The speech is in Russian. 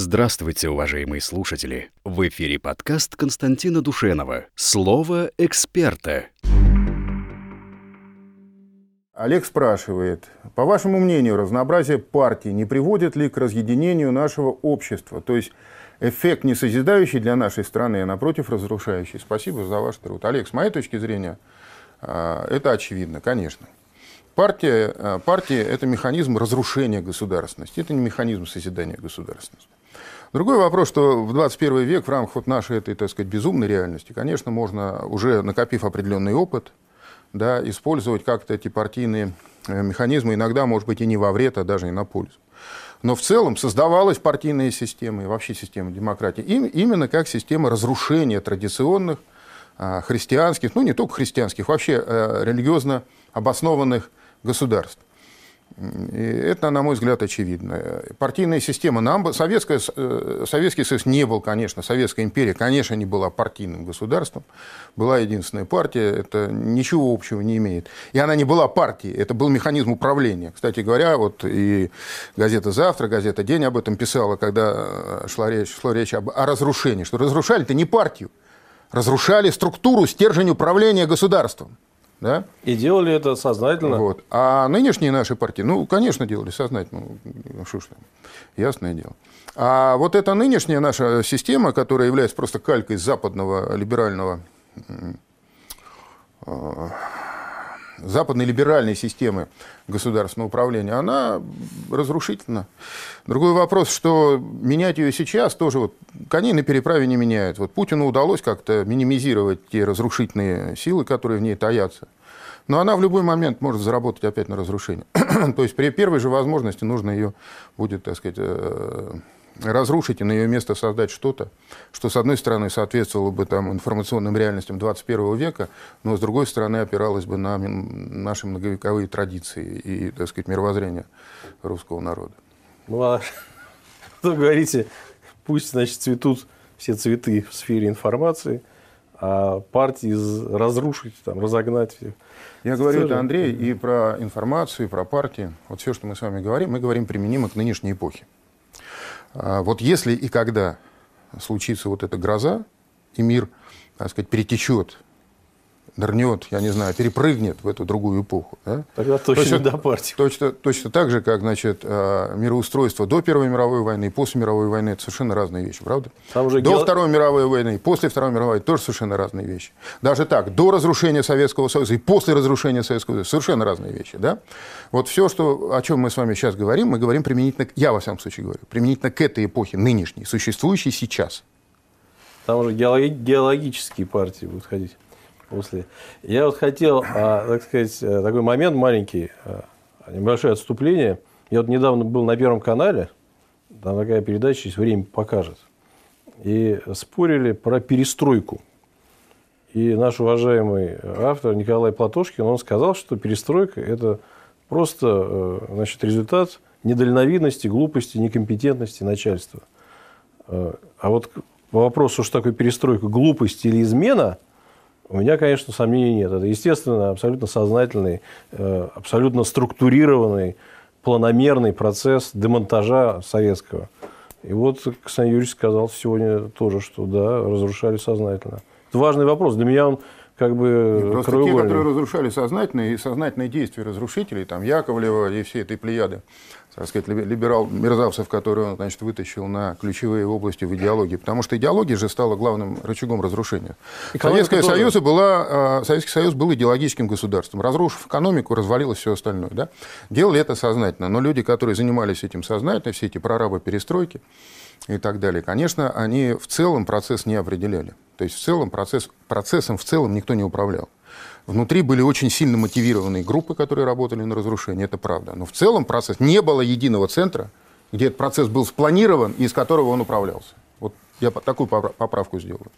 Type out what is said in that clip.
Здравствуйте, уважаемые слушатели! В эфире подкаст Константина Душенова «Слово эксперта». Олег спрашивает, по вашему мнению, разнообразие партий не приводит ли к разъединению нашего общества? То есть эффект не созидающий для нашей страны, а напротив разрушающий. Спасибо за ваш труд. Олег, с моей точки зрения, а, это очевидно, конечно. Партия, а, партия – это механизм разрушения государственности, это не механизм созидания государственности. Другой вопрос, что в 21 век в рамках вот нашей этой, так сказать, безумной реальности, конечно, можно, уже накопив определенный опыт, да, использовать как-то эти партийные э, механизмы, иногда, может быть, и не во вред, а даже и на пользу. Но в целом создавалась партийная система и вообще система демократии именно как система разрушения традиционных а, христианских, ну не только христианских, вообще э, религиозно обоснованных государств. И это, на мой взгляд, очевидно. Партийная система нам... Советская, э, Советский Союз не был, конечно, Советская империя, конечно, не была партийным государством. Была единственная партия, это ничего общего не имеет. И она не была партией, это был механизм управления. Кстати говоря, вот и газета «Завтра», газета «День» об этом писала, когда шла речь, шла речь об, о разрушении, что разрушали-то не партию, разрушали структуру, стержень управления государством. Да? И делали это сознательно. Вот. А нынешние наши партии, ну, конечно, делали сознательно. Ну, что ж там, ясное дело. А вот эта нынешняя наша система, которая является просто калькой западного либерального э, западной либеральной системы государственного управления, она разрушительна. Другой вопрос, что менять ее сейчас тоже вот коней на переправе не меняют. Вот Путину удалось как-то минимизировать те разрушительные силы, которые в ней таятся. Но она в любой момент может заработать опять на разрушение. То есть при первой же возможности нужно ее будет, так сказать, э, разрушить и на ее место создать что-то, что, с одной стороны, соответствовало бы там, информационным реальностям 21 века, но, с другой стороны, опиралось бы на наши многовековые традиции и, так сказать, мировоззрение русского народа. Ну, а что говорите, пусть, значит, цветут все цветы в сфере информации, а партии разрушить, там, разогнать. Я говорю это, Андрей, и про информацию, и про партии. Вот все, что мы с вами говорим, мы говорим применимо к нынешней эпохе. А вот если и когда случится вот эта гроза, и мир, так сказать, перетечет нырнет, я не знаю, перепрыгнет в эту другую эпоху. Да? Тогда точно, точно до партии. Точно, точно так же, как значит, а, мироустройство до Первой мировой войны и после мировой войны, это совершенно разные вещи, правда? Там уже до гео... Второй мировой войны и после Второй мировой войны тоже совершенно разные вещи. Даже так, до разрушения Советского Союза и после разрушения Советского Союза совершенно разные вещи. Да? Вот все, что, о чем мы с вами сейчас говорим, мы говорим применительно, я во всяком случае говорю, применительно к этой эпохе нынешней, существующей сейчас. Там уже геологические партии будут ходить после. Я вот хотел, а, так сказать, э, такой момент маленький, а, небольшое отступление. Я вот недавно был на Первом канале, там такая передача есть «Время покажет». И спорили про перестройку. И наш уважаемый автор Николай Платошкин, он сказал, что перестройка – это просто э, значит, результат недальновидности, глупости, некомпетентности начальства. Э, а вот по вопросу, что такое перестройка, глупость или измена – у меня, конечно, сомнений нет. Это, естественно, абсолютно сознательный, э, абсолютно структурированный, планомерный процесс демонтажа советского. И вот Константин Юрьевич сказал сегодня тоже, что да, разрушали сознательно. Это важный вопрос. Для меня он как бы Просто те, которые разрушали сознательные и сознательные действия разрушителей, там Яковлева и все этой плеяды, так сказать, либерал мерзавцев, которые он, значит, вытащил на ключевые области в идеологии. Потому что идеология же стала главным рычагом разрушения. Советский Союз, была, а, Советский Союз был идеологическим государством. Разрушив экономику, развалилось все остальное. Да? Делали это сознательно. Но люди, которые занимались этим сознательно, все эти прорабы перестройки и так далее, конечно, они в целом процесс не определяли. То есть в целом процесс, процессом в целом никто не управлял. Внутри были очень сильно мотивированные группы, которые работали на разрушение, это правда. Но в целом процесс не было единого центра, где этот процесс был спланирован и из которого он управлялся. Вот я такую поправку сделаю.